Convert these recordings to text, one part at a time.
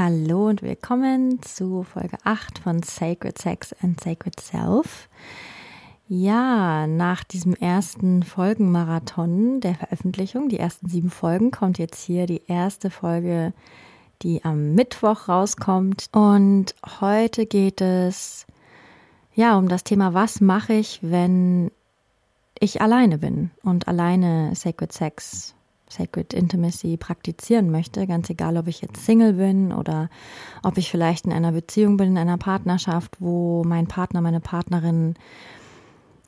Hallo und willkommen zu Folge 8 von Sacred Sex and Sacred Self. Ja, nach diesem ersten Folgenmarathon der Veröffentlichung, die ersten sieben Folgen, kommt jetzt hier die erste Folge, die am Mittwoch rauskommt. Und heute geht es ja um das Thema, was mache ich, wenn ich alleine bin und alleine Sacred Sex Sacred Intimacy praktizieren möchte, ganz egal, ob ich jetzt Single bin oder ob ich vielleicht in einer Beziehung bin, in einer Partnerschaft, wo mein Partner, meine Partnerin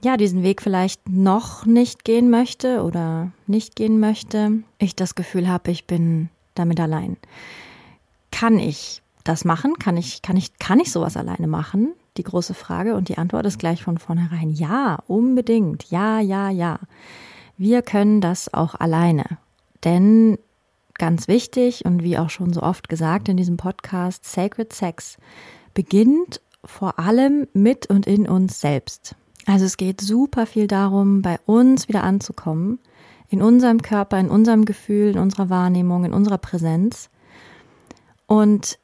ja diesen Weg vielleicht noch nicht gehen möchte oder nicht gehen möchte, ich das Gefühl habe, ich bin damit allein. Kann ich das machen? Kann ich, kann ich, kann ich sowas alleine machen? Die große Frage und die Antwort ist gleich von vornherein ja, unbedingt. Ja, ja, ja. Wir können das auch alleine. Denn ganz wichtig und wie auch schon so oft gesagt in diesem Podcast, Sacred Sex beginnt vor allem mit und in uns selbst. Also es geht super viel darum, bei uns wieder anzukommen, in unserem Körper, in unserem Gefühl, in unserer Wahrnehmung, in unserer Präsenz. Und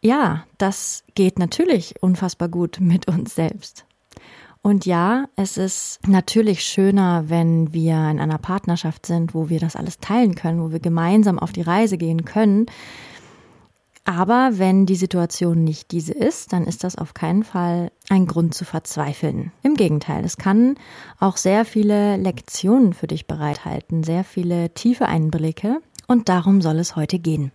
ja, das geht natürlich unfassbar gut mit uns selbst. Und ja, es ist natürlich schöner, wenn wir in einer Partnerschaft sind, wo wir das alles teilen können, wo wir gemeinsam auf die Reise gehen können. Aber wenn die Situation nicht diese ist, dann ist das auf keinen Fall ein Grund zu verzweifeln. Im Gegenteil, es kann auch sehr viele Lektionen für dich bereithalten, sehr viele tiefe Einblicke. Und darum soll es heute gehen.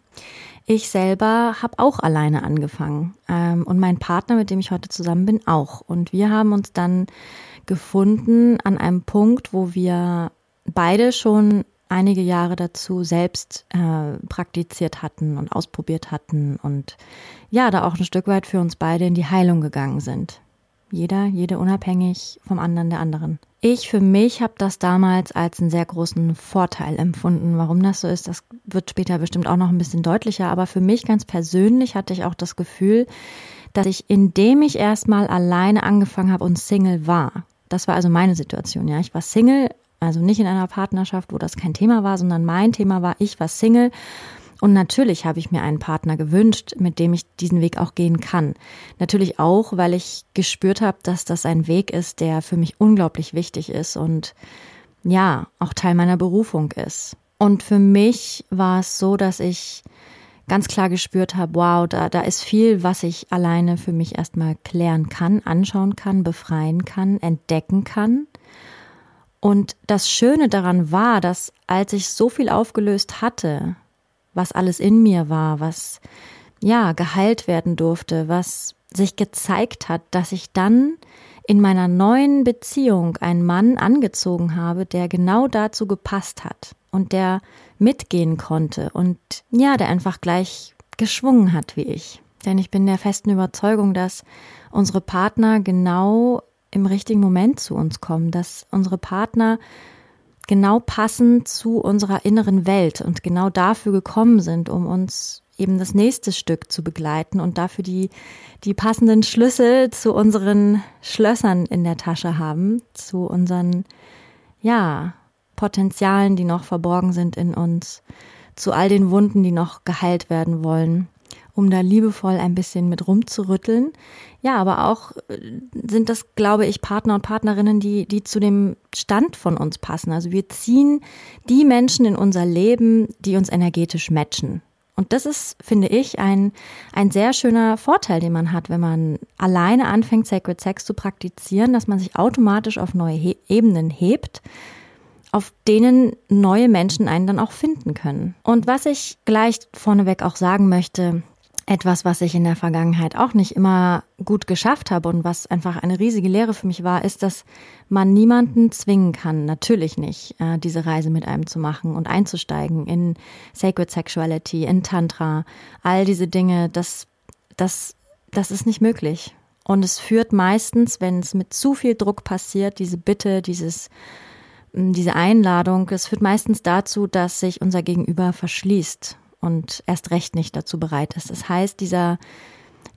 Ich selber habe auch alleine angefangen ähm, und mein Partner, mit dem ich heute zusammen bin, auch. Und wir haben uns dann gefunden an einem Punkt, wo wir beide schon einige Jahre dazu selbst äh, praktiziert hatten und ausprobiert hatten und ja, da auch ein Stück weit für uns beide in die Heilung gegangen sind. Jeder, jede unabhängig vom anderen der anderen. Ich für mich habe das damals als einen sehr großen Vorteil empfunden. Warum das so ist, das wird später bestimmt auch noch ein bisschen deutlicher. Aber für mich ganz persönlich hatte ich auch das Gefühl, dass ich, indem ich erstmal alleine angefangen habe und Single war, das war also meine Situation, ja. Ich war Single, also nicht in einer Partnerschaft, wo das kein Thema war, sondern mein Thema war, ich war Single und natürlich habe ich mir einen Partner gewünscht, mit dem ich diesen Weg auch gehen kann. Natürlich auch, weil ich gespürt habe, dass das ein Weg ist, der für mich unglaublich wichtig ist und ja, auch Teil meiner Berufung ist. Und für mich war es so, dass ich ganz klar gespürt habe, wow, da, da ist viel, was ich alleine für mich erstmal klären kann, anschauen kann, befreien kann, entdecken kann. Und das Schöne daran war, dass als ich so viel aufgelöst hatte, was alles in mir war, was ja geheilt werden durfte, was sich gezeigt hat, dass ich dann in meiner neuen Beziehung einen Mann angezogen habe, der genau dazu gepasst hat und der mitgehen konnte und ja, der einfach gleich geschwungen hat wie ich. Denn ich bin der festen Überzeugung, dass unsere Partner genau im richtigen Moment zu uns kommen, dass unsere Partner genau passend zu unserer inneren Welt und genau dafür gekommen sind, um uns eben das nächste Stück zu begleiten und dafür die, die passenden Schlüssel zu unseren Schlössern in der Tasche haben, zu unseren, ja, Potenzialen, die noch verborgen sind in uns, zu all den Wunden, die noch geheilt werden wollen um da liebevoll ein bisschen mit rumzurütteln. Ja, aber auch äh, sind das, glaube ich, Partner und Partnerinnen, die, die zu dem Stand von uns passen. Also wir ziehen die Menschen in unser Leben, die uns energetisch matchen. Und das ist, finde ich, ein, ein sehr schöner Vorteil, den man hat, wenn man alleine anfängt, Sacred Sex zu praktizieren, dass man sich automatisch auf neue He Ebenen hebt, auf denen neue Menschen einen dann auch finden können. Und was ich gleich vorneweg auch sagen möchte, etwas, was ich in der Vergangenheit auch nicht immer gut geschafft habe und was einfach eine riesige Lehre für mich war, ist, dass man niemanden zwingen kann, natürlich nicht, äh, diese Reise mit einem zu machen und einzusteigen in Sacred Sexuality, in Tantra, all diese Dinge, das, das, das ist nicht möglich. Und es führt meistens, wenn es mit zu viel Druck passiert, diese Bitte, dieses, diese Einladung, es führt meistens dazu, dass sich unser Gegenüber verschließt und erst recht nicht dazu bereit ist. Das heißt, dieser,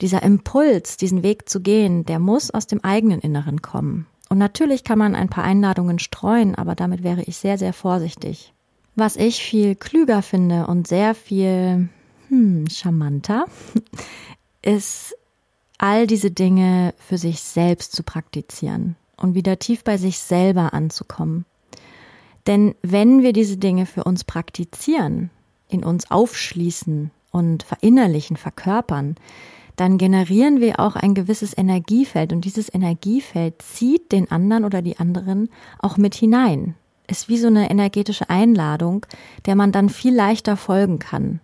dieser Impuls, diesen Weg zu gehen, der muss aus dem eigenen Inneren kommen. Und natürlich kann man ein paar Einladungen streuen, aber damit wäre ich sehr, sehr vorsichtig. Was ich viel klüger finde und sehr viel hm, charmanter, ist all diese Dinge für sich selbst zu praktizieren und wieder tief bei sich selber anzukommen. Denn wenn wir diese Dinge für uns praktizieren, in uns aufschließen und verinnerlichen, verkörpern, dann generieren wir auch ein gewisses Energiefeld und dieses Energiefeld zieht den anderen oder die anderen auch mit hinein. Ist wie so eine energetische Einladung, der man dann viel leichter folgen kann.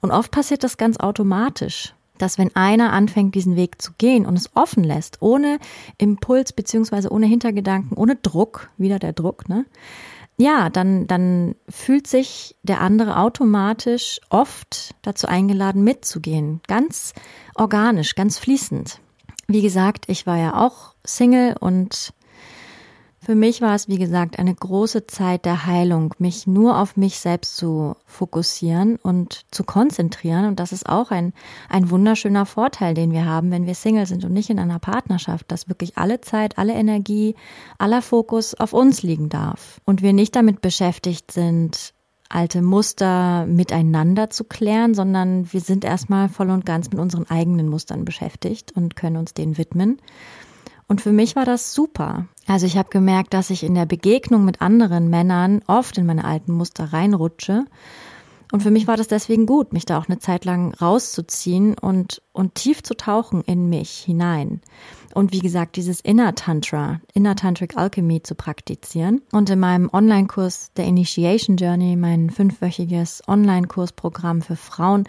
Und oft passiert das ganz automatisch, dass wenn einer anfängt, diesen Weg zu gehen und es offen lässt, ohne Impuls beziehungsweise ohne Hintergedanken, ohne Druck, wieder der Druck, ne, ja, dann, dann fühlt sich der andere automatisch oft dazu eingeladen, mitzugehen. Ganz organisch, ganz fließend. Wie gesagt, ich war ja auch Single und für mich war es, wie gesagt, eine große Zeit der Heilung, mich nur auf mich selbst zu fokussieren und zu konzentrieren. Und das ist auch ein, ein wunderschöner Vorteil, den wir haben, wenn wir Single sind und nicht in einer Partnerschaft, dass wirklich alle Zeit, alle Energie, aller Fokus auf uns liegen darf. Und wir nicht damit beschäftigt sind, alte Muster miteinander zu klären, sondern wir sind erstmal voll und ganz mit unseren eigenen Mustern beschäftigt und können uns denen widmen. Und für mich war das super. Also ich habe gemerkt, dass ich in der Begegnung mit anderen Männern oft in meine alten Muster reinrutsche. Und für mich war das deswegen gut, mich da auch eine Zeit lang rauszuziehen und, und tief zu tauchen in mich hinein und wie gesagt dieses Inner Tantra, Inner Tantric Alchemy zu praktizieren. Und in meinem Online-Kurs der Initiation Journey, mein fünfwöchiges Online-Kursprogramm für Frauen,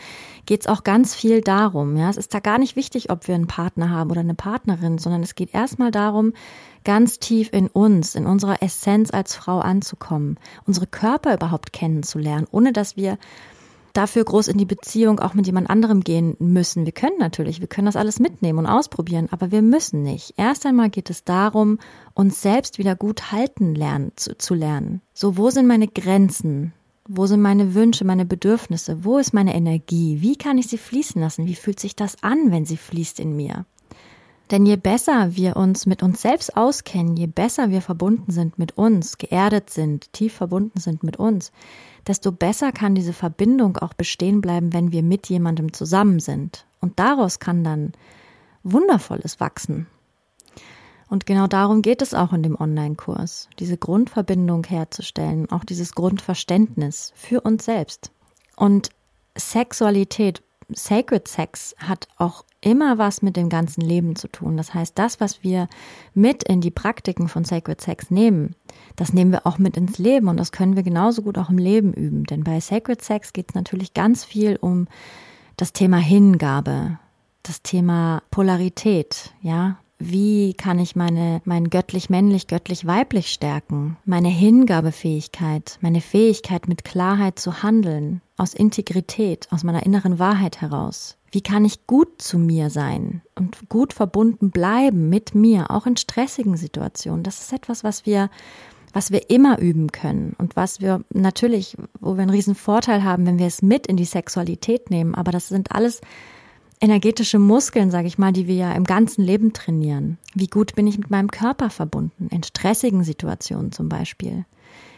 geht es auch ganz viel darum. Ja, es ist da gar nicht wichtig, ob wir einen Partner haben oder eine Partnerin, sondern es geht erstmal darum, ganz tief in uns, in unserer Essenz als Frau anzukommen, unsere Körper überhaupt kennenzulernen, ohne dass wir dafür groß in die Beziehung auch mit jemand anderem gehen müssen. Wir können natürlich, wir können das alles mitnehmen und ausprobieren, aber wir müssen nicht. Erst einmal geht es darum, uns selbst wieder gut halten lernen, zu, zu lernen. So, wo sind meine Grenzen? Wo sind meine Wünsche, meine Bedürfnisse? Wo ist meine Energie? Wie kann ich sie fließen lassen? Wie fühlt sich das an, wenn sie fließt in mir? Denn je besser wir uns mit uns selbst auskennen, je besser wir verbunden sind mit uns, geerdet sind, tief verbunden sind mit uns, desto besser kann diese Verbindung auch bestehen bleiben, wenn wir mit jemandem zusammen sind. Und daraus kann dann Wundervolles wachsen. Und genau darum geht es auch in dem Online-Kurs, diese Grundverbindung herzustellen, auch dieses Grundverständnis für uns selbst. Und Sexualität, Sacred Sex hat auch immer was mit dem ganzen Leben zu tun. Das heißt, das, was wir mit in die Praktiken von Sacred Sex nehmen, das nehmen wir auch mit ins Leben und das können wir genauso gut auch im Leben üben. Denn bei Sacred Sex geht es natürlich ganz viel um das Thema Hingabe, das Thema Polarität, ja, wie kann ich meine, mein göttlich-männlich, göttlich-weiblich stärken? Meine Hingabefähigkeit, meine Fähigkeit mit Klarheit zu handeln, aus Integrität, aus meiner inneren Wahrheit heraus. Wie kann ich gut zu mir sein und gut verbunden bleiben mit mir, auch in stressigen Situationen? Das ist etwas, was wir, was wir immer üben können und was wir natürlich, wo wir einen riesen Vorteil haben, wenn wir es mit in die Sexualität nehmen. Aber das sind alles energetische Muskeln, sage ich mal, die wir ja im ganzen Leben trainieren. Wie gut bin ich mit meinem Körper verbunden, in stressigen Situationen zum Beispiel?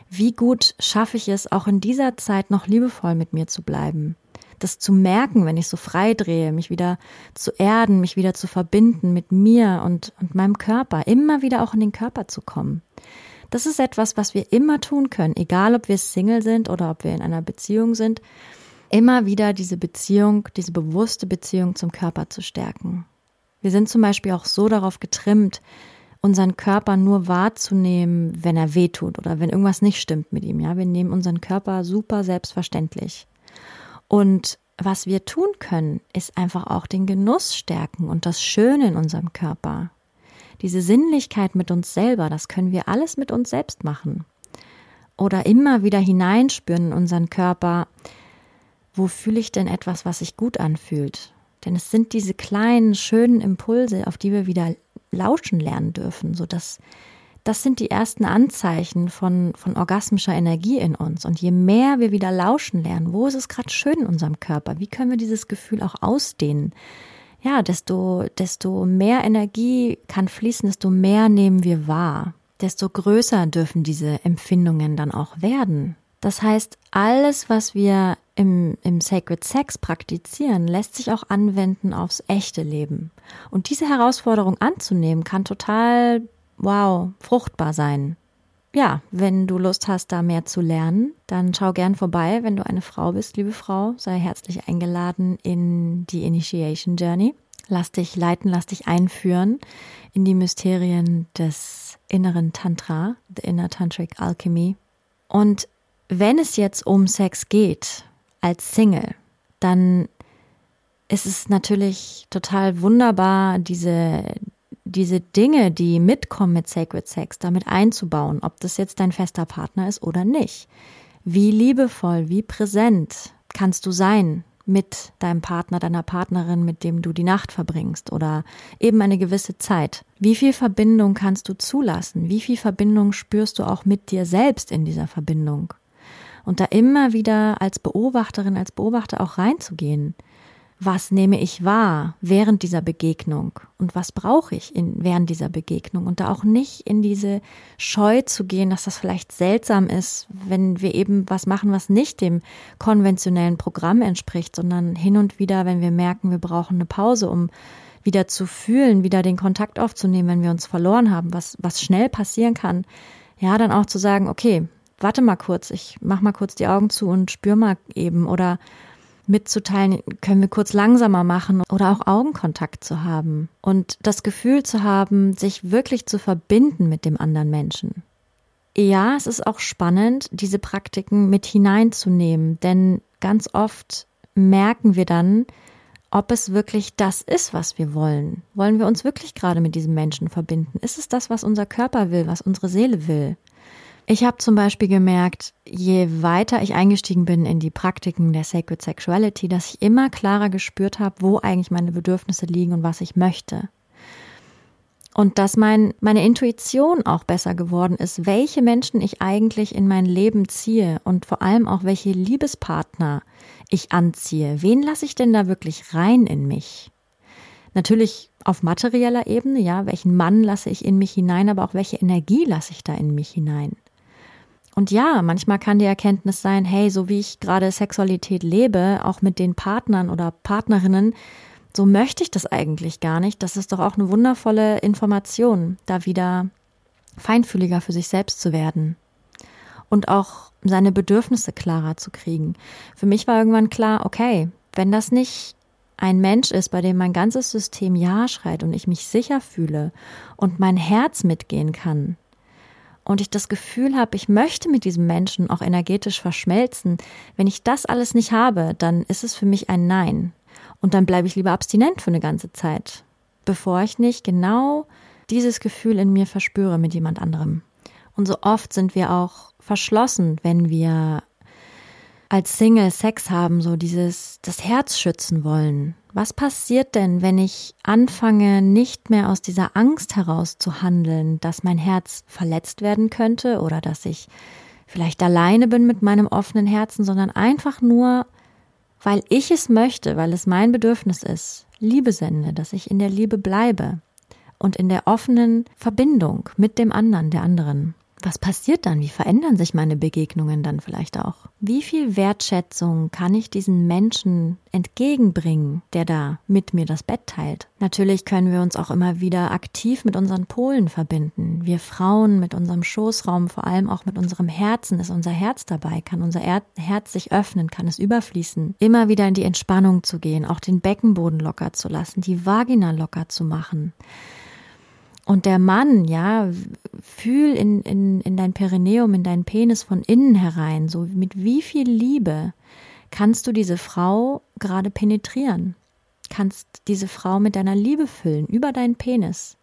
Wie gut schaffe ich es, auch in dieser Zeit noch liebevoll mit mir zu bleiben? Das zu merken, wenn ich so frei drehe, mich wieder zu erden, mich wieder zu verbinden mit mir und, und meinem Körper, immer wieder auch in den Körper zu kommen. Das ist etwas, was wir immer tun können, egal ob wir Single sind oder ob wir in einer Beziehung sind immer wieder diese Beziehung, diese bewusste Beziehung zum Körper zu stärken. Wir sind zum Beispiel auch so darauf getrimmt, unseren Körper nur wahrzunehmen, wenn er wehtut oder wenn irgendwas nicht stimmt mit ihm. Ja, wir nehmen unseren Körper super selbstverständlich. Und was wir tun können, ist einfach auch den Genuss stärken und das Schöne in unserem Körper. Diese Sinnlichkeit mit uns selber, das können wir alles mit uns selbst machen. Oder immer wieder hineinspüren in unseren Körper, wo fühle ich denn etwas, was sich gut anfühlt? Denn es sind diese kleinen, schönen Impulse, auf die wir wieder lauschen lernen dürfen, so dass das sind die ersten Anzeichen von, von orgasmischer Energie in uns. Und je mehr wir wieder lauschen lernen, wo ist es gerade schön in unserem Körper? Wie können wir dieses Gefühl auch ausdehnen? Ja, desto, desto mehr Energie kann fließen, desto mehr nehmen wir wahr. Desto größer dürfen diese Empfindungen dann auch werden. Das heißt, alles, was wir im, im Sacred Sex praktizieren, lässt sich auch anwenden aufs echte Leben. Und diese Herausforderung anzunehmen, kann total wow, fruchtbar sein. Ja, wenn du Lust hast, da mehr zu lernen, dann schau gern vorbei. Wenn du eine Frau bist, liebe Frau, sei herzlich eingeladen in die Initiation Journey. Lass dich leiten, lass dich einführen in die Mysterien des inneren Tantra, the Inner Tantric Alchemy. Und wenn es jetzt um Sex geht, als Single, dann ist es natürlich total wunderbar, diese, diese Dinge, die mitkommen mit Sacred Sex, damit einzubauen, ob das jetzt dein fester Partner ist oder nicht. Wie liebevoll, wie präsent kannst du sein mit deinem Partner, deiner Partnerin, mit dem du die Nacht verbringst oder eben eine gewisse Zeit. Wie viel Verbindung kannst du zulassen? Wie viel Verbindung spürst du auch mit dir selbst in dieser Verbindung? Und da immer wieder als Beobachterin, als Beobachter auch reinzugehen. Was nehme ich wahr während dieser Begegnung? Und was brauche ich in, während dieser Begegnung? Und da auch nicht in diese Scheu zu gehen, dass das vielleicht seltsam ist, wenn wir eben was machen, was nicht dem konventionellen Programm entspricht, sondern hin und wieder, wenn wir merken, wir brauchen eine Pause, um wieder zu fühlen, wieder den Kontakt aufzunehmen, wenn wir uns verloren haben, was, was schnell passieren kann, ja, dann auch zu sagen, okay, warte mal kurz, ich mach mal kurz die Augen zu und spür mal eben oder mitzuteilen, können wir kurz langsamer machen oder auch Augenkontakt zu haben und das Gefühl zu haben, sich wirklich zu verbinden mit dem anderen Menschen. Ja, es ist auch spannend, diese Praktiken mit hineinzunehmen, denn ganz oft merken wir dann, ob es wirklich das ist, was wir wollen. Wollen wir uns wirklich gerade mit diesem Menschen verbinden? Ist es das, was unser Körper will, was unsere Seele will? Ich habe zum Beispiel gemerkt, je weiter ich eingestiegen bin in die Praktiken der Sacred Sexuality, dass ich immer klarer gespürt habe, wo eigentlich meine Bedürfnisse liegen und was ich möchte. Und dass mein, meine Intuition auch besser geworden ist, welche Menschen ich eigentlich in mein Leben ziehe und vor allem auch welche Liebespartner ich anziehe. Wen lasse ich denn da wirklich rein in mich? Natürlich auf materieller Ebene, ja, welchen Mann lasse ich in mich hinein, aber auch welche Energie lasse ich da in mich hinein? Und ja, manchmal kann die Erkenntnis sein, hey, so wie ich gerade Sexualität lebe, auch mit den Partnern oder Partnerinnen, so möchte ich das eigentlich gar nicht. Das ist doch auch eine wundervolle Information, da wieder feinfühliger für sich selbst zu werden und auch seine Bedürfnisse klarer zu kriegen. Für mich war irgendwann klar, okay, wenn das nicht ein Mensch ist, bei dem mein ganzes System Ja schreit und ich mich sicher fühle und mein Herz mitgehen kann, und ich das Gefühl habe, ich möchte mit diesem Menschen auch energetisch verschmelzen, wenn ich das alles nicht habe, dann ist es für mich ein Nein. Und dann bleibe ich lieber abstinent für eine ganze Zeit, bevor ich nicht genau dieses Gefühl in mir verspüre mit jemand anderem. Und so oft sind wir auch verschlossen, wenn wir als Single Sex haben, so dieses, das Herz schützen wollen. Was passiert denn, wenn ich anfange, nicht mehr aus dieser Angst heraus zu handeln, dass mein Herz verletzt werden könnte oder dass ich vielleicht alleine bin mit meinem offenen Herzen, sondern einfach nur, weil ich es möchte, weil es mein Bedürfnis ist, Liebe sende, dass ich in der Liebe bleibe und in der offenen Verbindung mit dem anderen, der anderen was passiert dann? Wie verändern sich meine Begegnungen dann vielleicht auch? Wie viel Wertschätzung kann ich diesen Menschen entgegenbringen, der da mit mir das Bett teilt? Natürlich können wir uns auch immer wieder aktiv mit unseren Polen verbinden. Wir Frauen mit unserem Schoßraum, vor allem auch mit unserem Herzen, ist unser Herz dabei, kann unser er Herz sich öffnen, kann es überfließen. Immer wieder in die Entspannung zu gehen, auch den Beckenboden locker zu lassen, die Vagina locker zu machen. Und der Mann, ja, fühl in, in, in dein Perineum, in deinen Penis von innen herein, so mit wie viel Liebe Kannst du diese Frau gerade penetrieren? Kannst diese Frau mit deiner Liebe füllen über deinen Penis?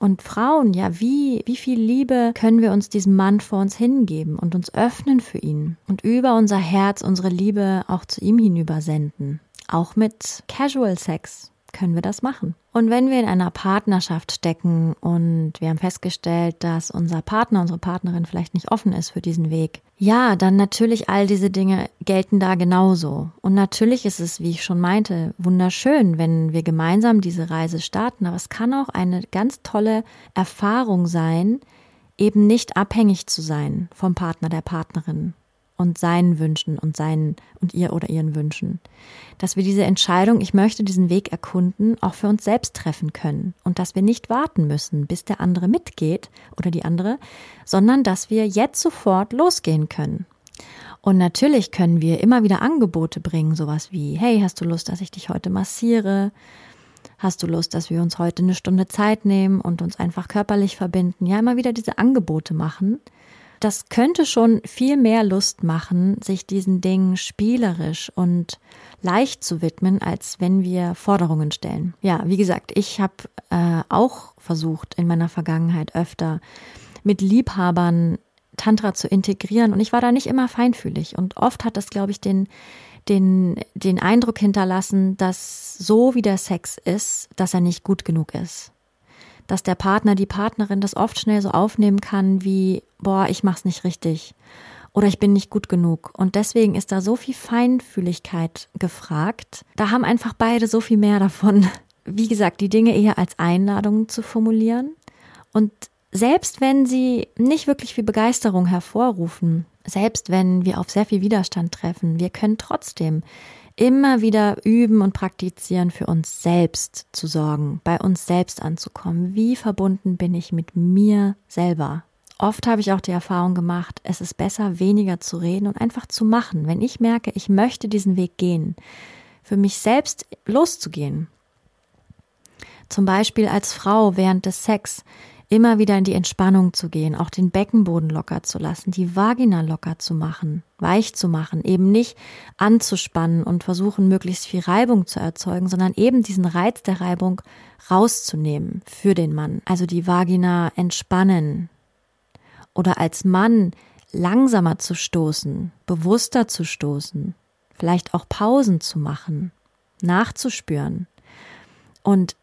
Und Frauen, ja, wie, wie viel Liebe können wir uns diesem Mann vor uns hingeben und uns öffnen für ihn und über unser Herz unsere Liebe auch zu ihm hinüber senden? Auch mit Casual Sex können wir das machen. Und wenn wir in einer Partnerschaft stecken und wir haben festgestellt, dass unser Partner, unsere Partnerin vielleicht nicht offen ist für diesen Weg, ja, dann natürlich all diese Dinge gelten da genauso. Und natürlich ist es, wie ich schon meinte, wunderschön, wenn wir gemeinsam diese Reise starten, aber es kann auch eine ganz tolle Erfahrung sein, eben nicht abhängig zu sein vom Partner, der Partnerin und seinen Wünschen und seinen und ihr oder ihren Wünschen. Dass wir diese Entscheidung, ich möchte diesen Weg erkunden, auch für uns selbst treffen können und dass wir nicht warten müssen, bis der andere mitgeht oder die andere, sondern dass wir jetzt sofort losgehen können. Und natürlich können wir immer wieder Angebote bringen, sowas wie, hey, hast du Lust, dass ich dich heute massiere? Hast du Lust, dass wir uns heute eine Stunde Zeit nehmen und uns einfach körperlich verbinden? Ja, immer wieder diese Angebote machen das könnte schon viel mehr Lust machen, sich diesen Dingen spielerisch und leicht zu widmen, als wenn wir Forderungen stellen. Ja, wie gesagt, ich habe äh, auch versucht in meiner Vergangenheit öfter mit Liebhabern Tantra zu integrieren und ich war da nicht immer feinfühlig und oft hat das, glaube ich, den den, den Eindruck hinterlassen, dass so wie der Sex ist, dass er nicht gut genug ist dass der Partner, die Partnerin das oft schnell so aufnehmen kann wie, boah, ich mach's nicht richtig oder ich bin nicht gut genug. Und deswegen ist da so viel Feinfühligkeit gefragt. Da haben einfach beide so viel mehr davon. Wie gesagt, die Dinge eher als Einladungen zu formulieren. Und selbst wenn sie nicht wirklich viel Begeisterung hervorrufen, selbst wenn wir auf sehr viel Widerstand treffen, wir können trotzdem immer wieder üben und praktizieren, für uns selbst zu sorgen, bei uns selbst anzukommen. Wie verbunden bin ich mit mir selber? Oft habe ich auch die Erfahrung gemacht, es ist besser, weniger zu reden und einfach zu machen. Wenn ich merke, ich möchte diesen Weg gehen, für mich selbst loszugehen. Zum Beispiel als Frau während des Sex immer wieder in die Entspannung zu gehen, auch den Beckenboden locker zu lassen, die Vagina locker zu machen, weich zu machen, eben nicht anzuspannen und versuchen, möglichst viel Reibung zu erzeugen, sondern eben diesen Reiz der Reibung rauszunehmen für den Mann. Also die Vagina entspannen oder als Mann langsamer zu stoßen, bewusster zu stoßen, vielleicht auch Pausen zu machen, nachzuspüren und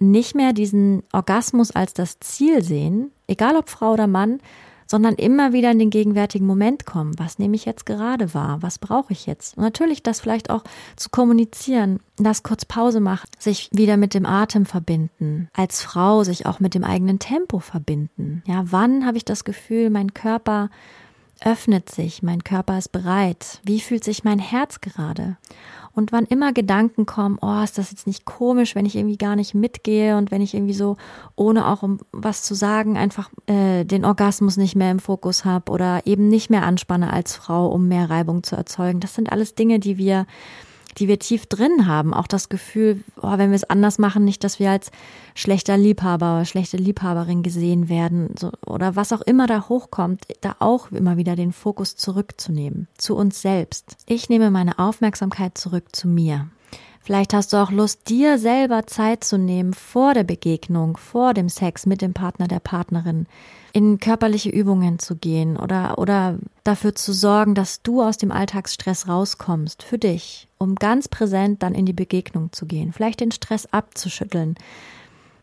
nicht mehr diesen Orgasmus als das Ziel sehen, egal ob Frau oder Mann, sondern immer wieder in den gegenwärtigen Moment kommen. Was nehme ich jetzt gerade wahr? Was brauche ich jetzt? Und natürlich das vielleicht auch zu kommunizieren, das kurz Pause macht, sich wieder mit dem Atem verbinden, als Frau sich auch mit dem eigenen Tempo verbinden. Ja, wann habe ich das Gefühl, mein Körper öffnet sich, mein Körper ist bereit? Wie fühlt sich mein Herz gerade? Und wann immer Gedanken kommen, oh, ist das jetzt nicht komisch, wenn ich irgendwie gar nicht mitgehe und wenn ich irgendwie so, ohne auch um was zu sagen, einfach äh, den Orgasmus nicht mehr im Fokus habe oder eben nicht mehr anspanne als Frau, um mehr Reibung zu erzeugen. Das sind alles Dinge, die wir die wir tief drin haben. Auch das Gefühl, oh, wenn wir es anders machen, nicht, dass wir als schlechter Liebhaber oder schlechte Liebhaberin gesehen werden so, oder was auch immer da hochkommt, da auch immer wieder den Fokus zurückzunehmen, zu uns selbst. Ich nehme meine Aufmerksamkeit zurück zu mir. Vielleicht hast du auch Lust, dir selber Zeit zu nehmen vor der Begegnung, vor dem Sex mit dem Partner, der Partnerin, in körperliche Übungen zu gehen oder, oder dafür zu sorgen, dass du aus dem Alltagsstress rauskommst, für dich, um ganz präsent dann in die Begegnung zu gehen, vielleicht den Stress abzuschütteln,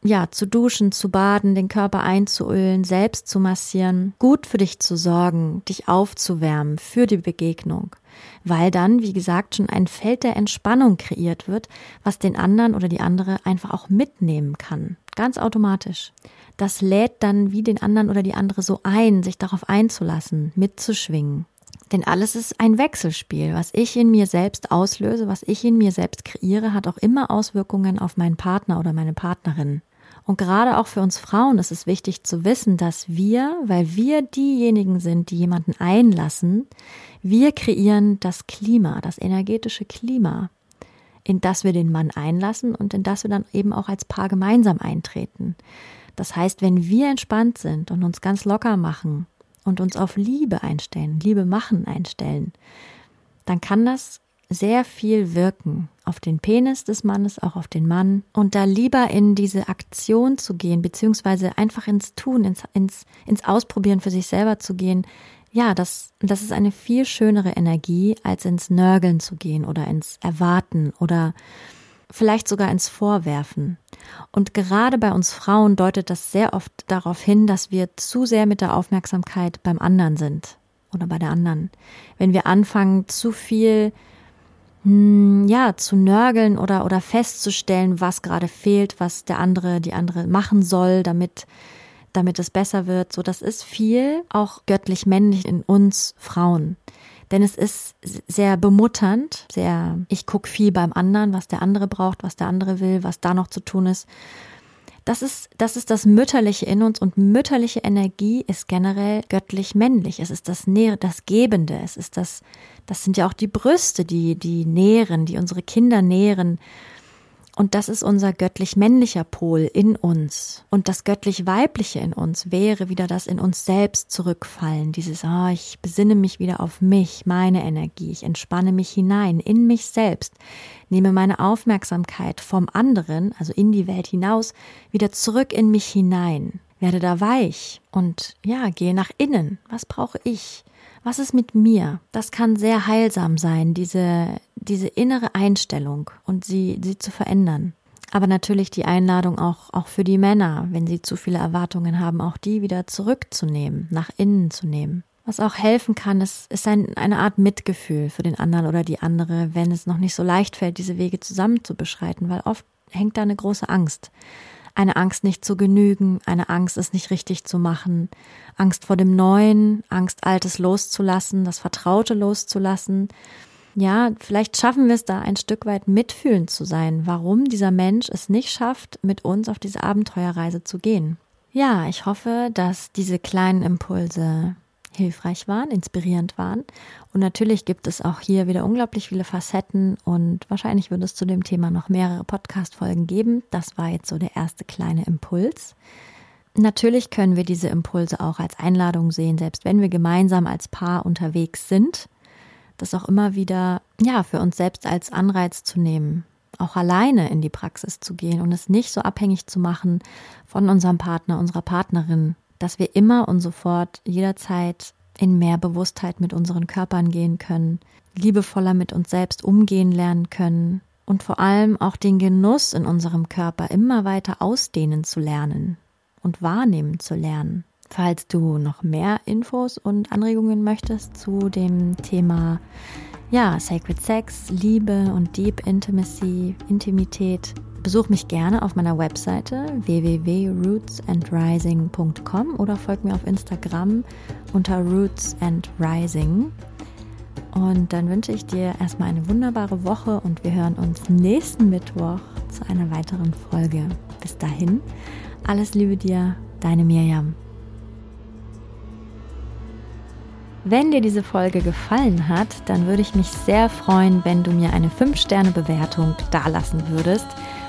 ja, zu duschen, zu baden, den Körper einzuölen, selbst zu massieren, gut für dich zu sorgen, dich aufzuwärmen für die Begegnung. Weil dann, wie gesagt, schon ein Feld der Entspannung kreiert wird, was den anderen oder die andere einfach auch mitnehmen kann. Ganz automatisch. Das lädt dann wie den anderen oder die andere so ein, sich darauf einzulassen, mitzuschwingen. Denn alles ist ein Wechselspiel. Was ich in mir selbst auslöse, was ich in mir selbst kreiere, hat auch immer Auswirkungen auf meinen Partner oder meine Partnerin. Und gerade auch für uns Frauen ist es wichtig zu wissen, dass wir, weil wir diejenigen sind, die jemanden einlassen, wir kreieren das Klima, das energetische Klima, in das wir den Mann einlassen und in das wir dann eben auch als Paar gemeinsam eintreten. Das heißt, wenn wir entspannt sind und uns ganz locker machen und uns auf Liebe einstellen, Liebe machen einstellen, dann kann das sehr viel wirken auf den Penis des Mannes, auch auf den Mann. Und da lieber in diese Aktion zu gehen, beziehungsweise einfach ins Tun, ins, ins, ins Ausprobieren für sich selber zu gehen, ja, das, das ist eine viel schönere Energie, als ins Nörgeln zu gehen oder ins Erwarten oder vielleicht sogar ins Vorwerfen. Und gerade bei uns Frauen deutet das sehr oft darauf hin, dass wir zu sehr mit der Aufmerksamkeit beim anderen sind oder bei der anderen. Wenn wir anfangen, zu viel hm, ja, zu nörgeln oder, oder festzustellen, was gerade fehlt, was der andere, die andere machen soll, damit, damit es besser wird. So, das ist viel auch göttlich männlich in uns Frauen. Denn es ist sehr bemutternd, sehr, ich guck viel beim anderen, was der andere braucht, was der andere will, was da noch zu tun ist. Das ist, das ist das Mütterliche in uns und mütterliche Energie ist generell göttlich männlich. Es ist das Nähr, das Gebende. Es ist das, das sind ja auch die Brüste, die, die nähren, die unsere Kinder nähren. Und das ist unser göttlich-männlicher Pol in uns. Und das göttlich-weibliche in uns wäre wieder das in uns selbst zurückfallen. Dieses, oh, ich besinne mich wieder auf mich, meine Energie. Ich entspanne mich hinein in mich selbst. Nehme meine Aufmerksamkeit vom anderen, also in die Welt hinaus, wieder zurück in mich hinein. Werde da weich und ja, gehe nach innen. Was brauche ich? Was ist mit mir? Das kann sehr heilsam sein, diese, diese innere Einstellung und sie, sie zu verändern. Aber natürlich die Einladung auch, auch für die Männer, wenn sie zu viele Erwartungen haben, auch die wieder zurückzunehmen, nach innen zu nehmen. Was auch helfen kann, ist, ist ein, eine Art Mitgefühl für den anderen oder die andere, wenn es noch nicht so leicht fällt, diese Wege zusammen zu beschreiten, weil oft hängt da eine große Angst eine Angst nicht zu genügen, eine Angst es nicht richtig zu machen, Angst vor dem Neuen, Angst Altes loszulassen, das Vertraute loszulassen. Ja, vielleicht schaffen wir es da ein Stück weit mitfühlend zu sein, warum dieser Mensch es nicht schafft, mit uns auf diese Abenteuerreise zu gehen. Ja, ich hoffe, dass diese kleinen Impulse hilfreich waren, inspirierend waren. Und natürlich gibt es auch hier wieder unglaublich viele Facetten und wahrscheinlich wird es zu dem Thema noch mehrere Podcast-Folgen geben. Das war jetzt so der erste kleine Impuls. Natürlich können wir diese Impulse auch als Einladung sehen, selbst wenn wir gemeinsam als Paar unterwegs sind, das auch immer wieder, ja, für uns selbst als Anreiz zu nehmen, auch alleine in die Praxis zu gehen und es nicht so abhängig zu machen von unserem Partner, unserer Partnerin, dass wir immer und sofort jederzeit in mehr Bewusstheit mit unseren Körpern gehen können, liebevoller mit uns selbst umgehen lernen können und vor allem auch den Genuss in unserem Körper immer weiter ausdehnen zu lernen und wahrnehmen zu lernen. Falls du noch mehr Infos und Anregungen möchtest zu dem Thema ja, Sacred Sex, Liebe und Deep Intimacy, Intimität, Besuch mich gerne auf meiner Webseite www.rootsandrising.com oder folg mir auf Instagram unter Roots and Rising. Und dann wünsche ich dir erstmal eine wunderbare Woche und wir hören uns nächsten Mittwoch zu einer weiteren Folge. Bis dahin, alles Liebe dir, deine Mirjam. Wenn dir diese Folge gefallen hat, dann würde ich mich sehr freuen, wenn du mir eine 5-Sterne-Bewertung dalassen würdest.